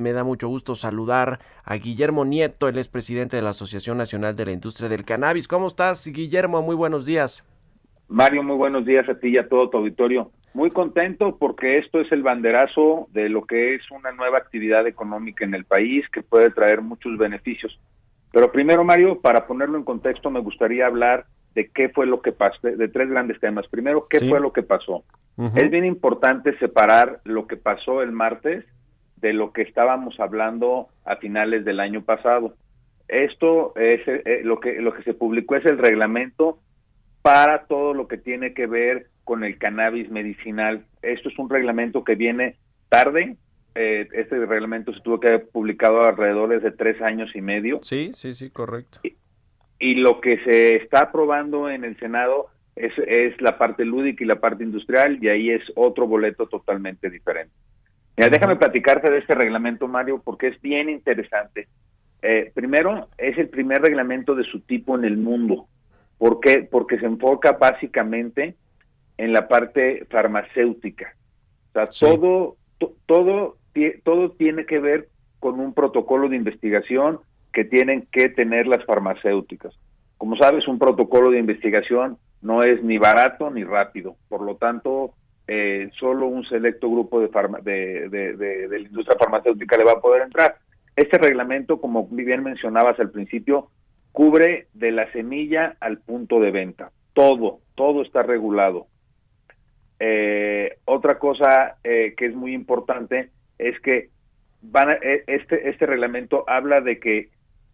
Me da mucho gusto saludar a Guillermo Nieto, él es presidente de la Asociación Nacional de la Industria del Cannabis. ¿Cómo estás, Guillermo? Muy buenos días. Mario, muy buenos días a ti y a todo tu auditorio. Muy contento porque esto es el banderazo de lo que es una nueva actividad económica en el país que puede traer muchos beneficios. Pero primero, Mario, para ponerlo en contexto, me gustaría hablar de qué fue lo que pasó, de, tres grandes temas. Primero, qué Sí. fue lo que pasó. Es bien importante separar lo que pasó el martes de lo que estábamos hablando a finales del año pasado. Esto es eh, lo que lo que se publicó es el reglamento para todo lo que tiene que ver con el cannabis medicinal. Esto es un reglamento que viene tarde. Eh, este reglamento se tuvo que haber publicado alrededor de tres años y medio Sí, sí, sí, correcto. y lo que se está aprobando en el Senado es, es la parte lúdica y la parte industrial y ahí es otro boleto totalmente diferente. Mira, déjame platicarte de este reglamento, Mario, porque es bien interesante. Eh, primero, es el primer reglamento de su tipo en el mundo. ¿Por qué? Porque se enfoca básicamente en la parte farmacéutica. O sea, Sí. todo, to- todo, todo tiene que ver con un protocolo de investigación que tienen que tener las farmacéuticas. Como sabes, un protocolo de investigación no es ni barato ni rápido. Por lo tanto, eh, solo un selecto grupo de, de, de- de- la industria farmacéutica le va a poder entrar. Este reglamento, como bien mencionabas al principio, cubre de la semilla al punto de venta. Todo, todo está regulado. Eh, otra cosa eh, que es muy importante es que van a- eh, este, este reglamento habla de que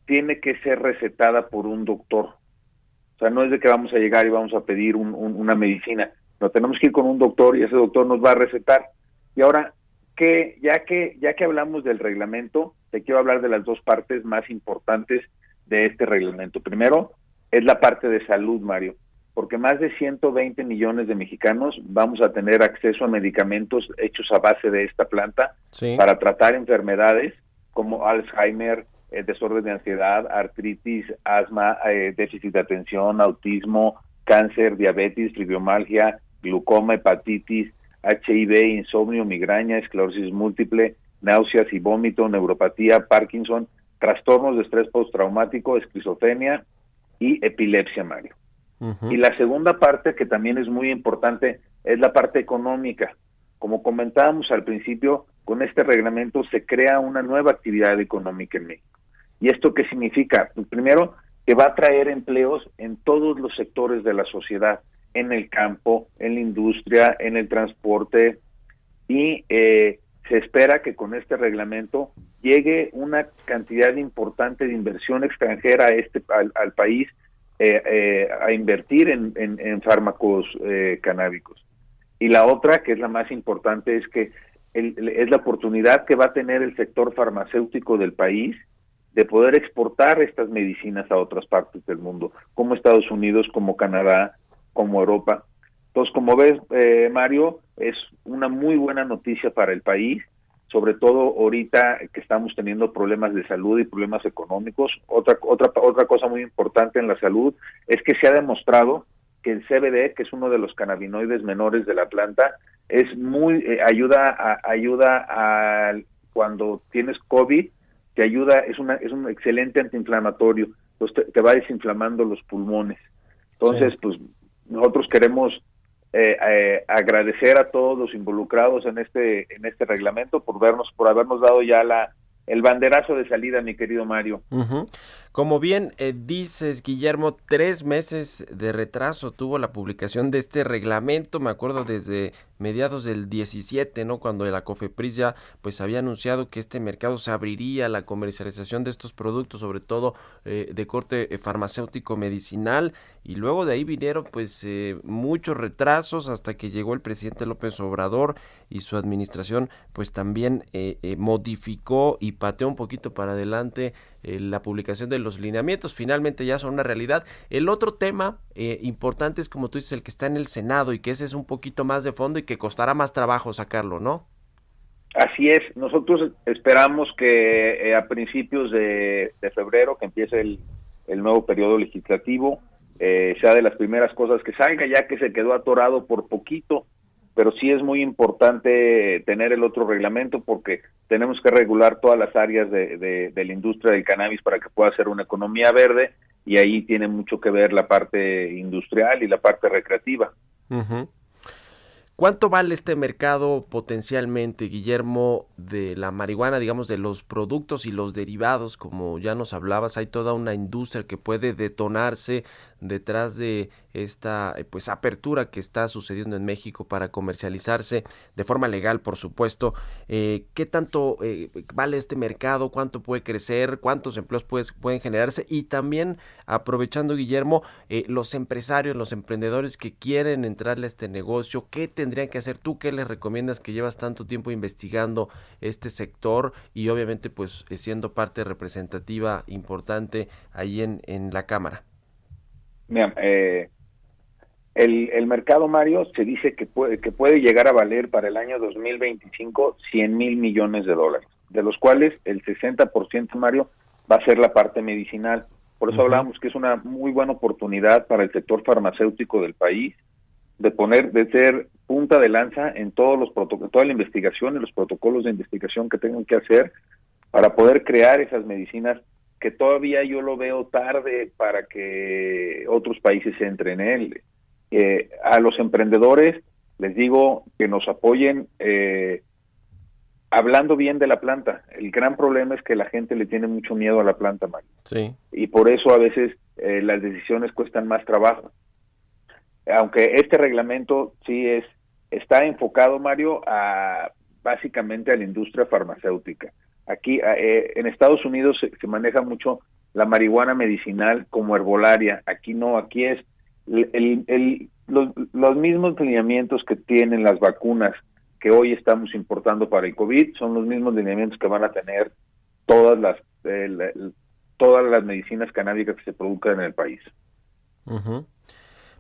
tiene que ser recetada por un doctor. O sea, no es de que vamos a llegar y vamos a pedir un- una medicina. No, tenemos que ir con un doctor y ese doctor nos va a recetar. Y ahora, que ya que ya que hablamos del reglamento, te quiero hablar de las dos partes más importantes de este reglamento. Primero, es la parte de salud, Mario, porque más de 120 millones de mexicanos vamos a tener acceso a medicamentos hechos a base de esta planta Sí. para tratar enfermedades como Alzheimer, eh, desorden de ansiedad, artritis, asma, eh, déficit de atención, autismo, cáncer, diabetes, fibromialgia, glucoma, hepatitis, HIV, insomnio, migraña, esclerosis múltiple, náuseas y vómito, neuropatía, Parkinson, trastornos de estrés postraumático, esquizofrenia y epilepsia, Mario. Y la segunda parte, que también es muy importante, es la parte económica. Como comentábamos al principio, con este reglamento se crea una nueva actividad económica en México. ¿Y esto qué significa? Pues primero, que va a traer empleos en todos los sectores de la sociedad, en el campo, en la industria, en el transporte, y eh, se espera que con este reglamento llegue una cantidad importante de inversión extranjera a este al, país eh, eh, a invertir en, en, en fármacos eh, canábicos. Y la otra, que es la más importante, es que el- es la oportunidad que va a tener el sector farmacéutico del país de poder exportar estas medicinas a otras partes del mundo, como Estados Unidos, como Canadá, como Europa. Entonces, como ves, eh, Mario, es una muy buena noticia para el país, sobre todo ahorita que estamos teniendo problemas de salud y problemas económicos. Otra, otra, otra cosa muy importante en la salud es que se ha demostrado que el CBD, que es uno de los cannabinoides menores de la planta, es muy eh, ayuda a, ayuda a cuando tienes COVID, te ayuda, es una es un excelente antiinflamatorio, entonces te, te va desinflamando los pulmones. Entonces, Sí. pues nosotros queremos eh, eh, agradecer a todos los involucrados en este en este reglamento por vernos por habernos dado ya la el banderazo de salida, mi querido Mario. Como bien eh, dices, Guillermo, tres meses de retraso tuvo la publicación de este reglamento, me acuerdo desde mediados del 17, ¿no? Cuando la COFEPRIS ya pues había anunciado que este mercado se abriría a la comercialización de estos productos, sobre todo eh, de corte eh, farmacéutico medicinal, y luego de ahí vinieron pues eh, muchos retrasos hasta que llegó el presidente López Obrador y su administración pues también eh, eh, modificó y pateó un poquito para adelante la publicación de los lineamientos. Finalmente ya son una realidad. El otro tema importante es como tú dices el que está en el Senado y que ese es un poquito más de fondo y que costará más trabajo sacarlo no Así es, nosotros esperamos que a principios de, febrero, que empiece el, el nuevo periodo legislativo, eh, sea de las primeras cosas que salga, ya que se quedó atorado por poquito, pero sí es muy importante tener el otro reglamento porque tenemos que regular todas las áreas de, de, la industria del cannabis para que pueda ser una economía verde y ahí tiene mucho que ver la parte industrial y la parte recreativa. ¿Cuánto vale este mercado potencialmente, Guillermo, de la marihuana, digamos, de los productos y los derivados, como ya nos hablabas? Hay toda una industria que puede detonarse detrás de esta eh, pues apertura que está sucediendo en México para comercializarse de forma legal, por supuesto. Eh, ¿Qué tanto eh, vale este mercado? ¿Cuánto puede crecer? ¿Cuántos empleos pueden generarse? Y también, aprovechando, Guillermo, los empresarios, los emprendedores que quieren entrarle a este negocio, ¿qué tendrían que hacer tú? ¿Qué les recomiendas que llevas tanto tiempo investigando este sector y obviamente pues siendo parte representativa importante ahí en, en la Cámara? Mira, eh, el, el mercado, Mario, se dice que puede, que puede llegar a valer para el año 2025 100 mil millones de dólares, de los cuales el 60%, Mario, va a ser la parte medicinal. Por eso hablamos que es una muy buena oportunidad para el sector farmacéutico del país de poner, de ser punta de lanza en todos los protocolos, toda la investigación y los protocolos de investigación que tengan que hacer para poder crear esas medicinas que todavía yo lo veo tarde para que otros países entren en él. Eh, a los emprendedores les digo que nos apoyen eh, hablando bien de la planta. El gran problema es que la gente le tiene mucho miedo a la planta, Mario. Sí. Y por eso a veces eh, las decisiones cuestan más trabajo. Aunque este reglamento sí es está enfocado, Mario, a básicamente a la industria farmacéutica. Aquí eh, en Estados Unidos se, maneja mucho la marihuana medicinal como herbolaria. Aquí no, aquí es el, los, mismos lineamientos que tienen las vacunas que hoy estamos importando para el COVID son los mismos lineamientos que van a tener todas las todas las medicinas canábicas que se produzcan en el país.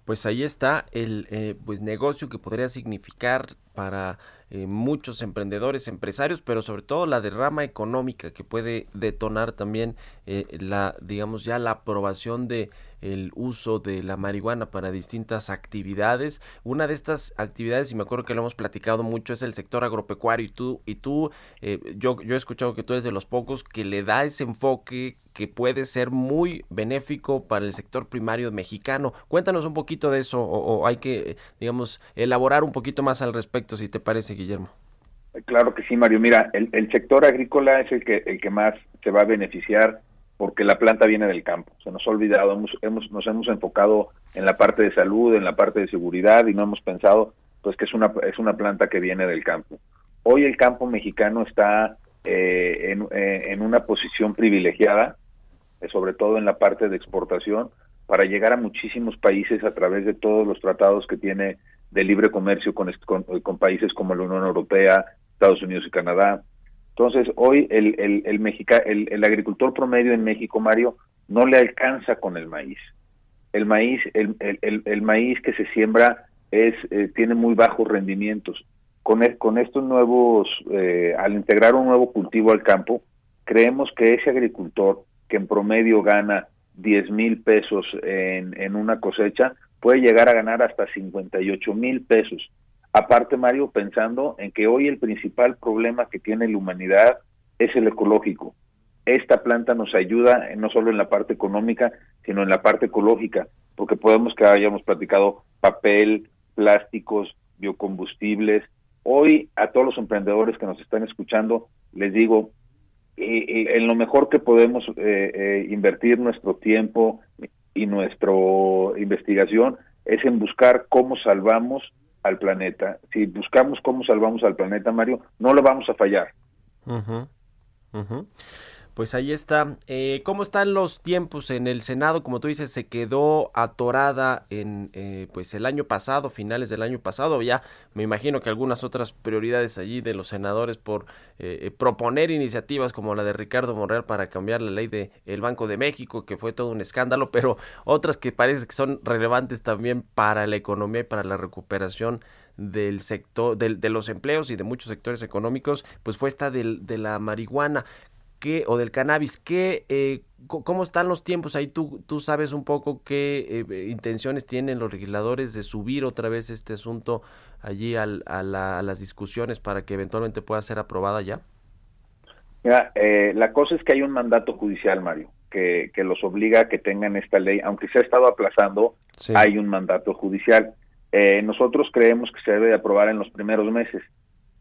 Pues ahí está el eh, pues negocio que podría significar para eh, muchos emprendedores, empresarios, pero sobre todo la derrama económica que puede detonar también eh, la, digamos ya la aprobación de el uso de la marihuana para distintas actividades. Una de estas actividades, y me acuerdo que lo hemos platicado mucho, es el sector agropecuario. Y tú, y tú eh, yo, yo he escuchado que tú eres de los pocos que le da ese enfoque que puede ser muy benéfico para el sector primario mexicano. Cuéntanos un poquito de eso, o hay que, digamos, elaborar un poquito más al respecto, si te parece, Guillermo. Claro que sí, Mario. Mira, el, sector agrícola es el que, el que más se va a beneficiar porque la planta viene del campo. Se nos ha olvidado, hemos, hemos, nos hemos enfocado en la parte de salud, en la parte de seguridad y no hemos pensado pues que es una, es una planta que viene del campo. Hoy el campo mexicano está eh, en, eh, una posición privilegiada, eh, sobre todo en la parte de exportación, para llegar a muchísimos países a través de todos los tratados que tiene de libre comercio con, con, países como la Unión Europea, Estados Unidos y Canadá. Entonces, hoy el, el, el, el, agricultor promedio en México, Mario, no le alcanza con el maíz. El maíz, el, el, el maíz que se siembra es eh, tiene muy bajos rendimientos. Con, e, con estos nuevos, eh, al integrar un nuevo cultivo al campo, creemos que ese agricultor que en promedio gana 10 mil pesos en, en una cosecha, puede llegar a ganar hasta 58 mil pesos. Aparte, Mario, pensando en que hoy el principal problema que tiene la humanidad es el ecológico. Esta planta nos ayuda no solo en la parte económica, sino en la parte ecológica, porque podemos que hayamos platicado papel, plásticos, biocombustibles. Hoy a todos los emprendedores que nos están escuchando, les digo, en lo mejor que podemos eh, eh, invertir nuestro tiempo y nuestra investigación es en buscar cómo salvamos al planeta. Si buscamos cómo salvamos al planeta, Mario, no lo vamos a fallar. Pues ahí está. Eh, ¿Cómo están los tiempos en el Senado? Como tú dices, se quedó atorada en eh, pues el año pasado, finales del año pasado. Ya me imagino que algunas otras prioridades allí de los senadores por eh, proponer iniciativas como la de Ricardo Monreal para cambiar la ley del el Banco de México, que fue todo un escándalo, pero otras que parece que son relevantes también para la economía y para la recuperación del sector del, de los empleos y de muchos sectores económicos pues fue esta del, de la marihuana qué, o del cannabis, ¿qué, eh, ¿cómo están los tiempos ahí? ¿Tú, tú sabes un poco qué eh, intenciones tienen los legisladores de subir otra vez este asunto allí al, a, las discusiones para que eventualmente pueda ser aprobada ya? Mira, eh, la cosa es que hay un mandato judicial, Mario, que, que los obliga a que tengan esta ley, aunque se ha estado aplazando, hay un mandato judicial. nosotros creemos que se debe de aprobar en los primeros meses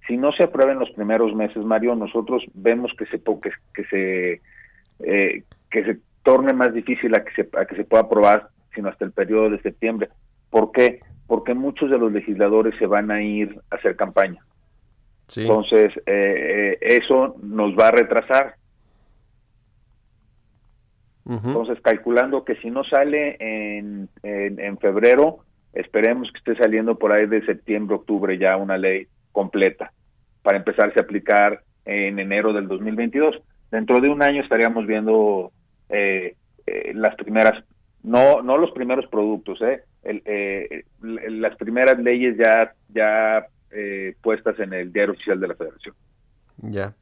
si no se aprueba en los primeros meses, Mario, nosotros vemos que se que, que se eh, que se torne más difícil a que se a que se pueda aprobar, sino hasta el periodo de septiembre. ¿Por qué? Porque muchos de los legisladores se van a ir a hacer campaña. Entonces, eh, eh, eso nos va a retrasar. Entonces, calculando que si no sale en, en, en febrero, esperemos que esté saliendo por ahí de septiembre, octubre ya una ley completa para empezarse a aplicar en enero del 2022. Dentro de un año estaríamos viendo eh, eh, las primeras, no no los primeros productos, eh, eh las primeras leyes ya ya puestas en el diario oficial de la Federación. Ya.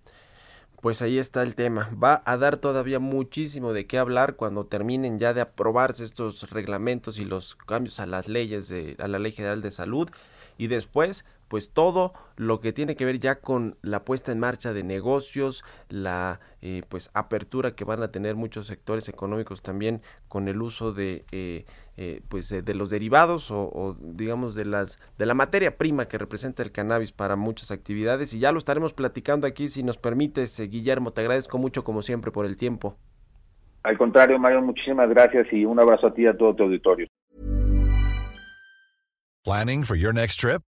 Pues ahí está el tema. Va a dar todavía muchísimo de qué hablar cuando terminen ya de aprobarse estos reglamentos y los cambios a las leyes de a la Ley General de Salud y después pues todo lo que tiene que ver ya con la puesta en marcha de negocios, la eh, pues apertura que van a tener muchos sectores económicos también con el uso de eh, eh, pues de los derivados o, digamos de las de la materia prima que representa el cannabis para muchas actividades. Y ya lo estaremos platicando aquí si nos permites Guillermo te agradezco mucho como siempre por el tiempo. Al contrario Mario muchísimas gracias y un abrazo a ti y a todo tu auditorio. Planning for your next trip